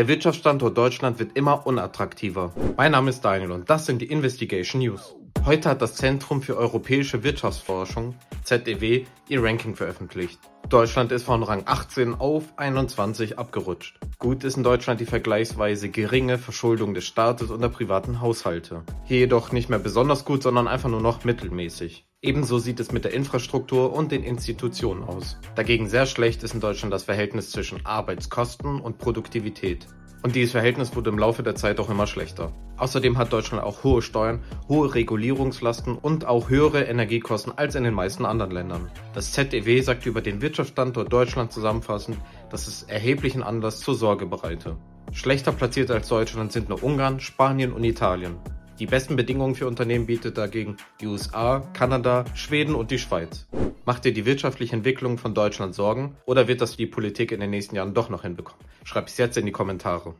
Der Wirtschaftsstandort Deutschland wird immer unattraktiver. Mein Name ist Daniel und das sind die Investigation News. Heute hat das Zentrum für europäische Wirtschaftsforschung, ZEW, ihr Ranking veröffentlicht. Deutschland ist von Rang 18 auf 21 abgerutscht. Gut ist in Deutschland die vergleichsweise geringe Verschuldung des Staates und der privaten Haushalte. Hier jedoch nicht mehr besonders gut, sondern einfach nur noch mittelmäßig. Ebenso sieht es mit der Infrastruktur und den Institutionen aus. Dagegen sehr schlecht ist in Deutschland das Verhältnis zwischen Arbeitskosten und Produktivität. Und dieses Verhältnis wurde im Laufe der Zeit auch immer schlechter. Außerdem hat Deutschland auch hohe Steuern, hohe Regulierungslasten und auch höhere Energiekosten als in den meisten anderen Ländern. Das ZEW sagt über den Wirtschaftsstandort Deutschland zusammenfassend, dass es erheblichen Anlass zur Sorge bereite. Schlechter platziert als Deutschland sind nur Ungarn, Spanien und Italien. Die besten Bedingungen für Unternehmen bietet dagegen die USA, Kanada, Schweden und die Schweiz. Macht dir die wirtschaftliche Entwicklung von Deutschland Sorgen oder wird das die Politik in den nächsten Jahren doch noch hinbekommen? Schreib es jetzt in die Kommentare.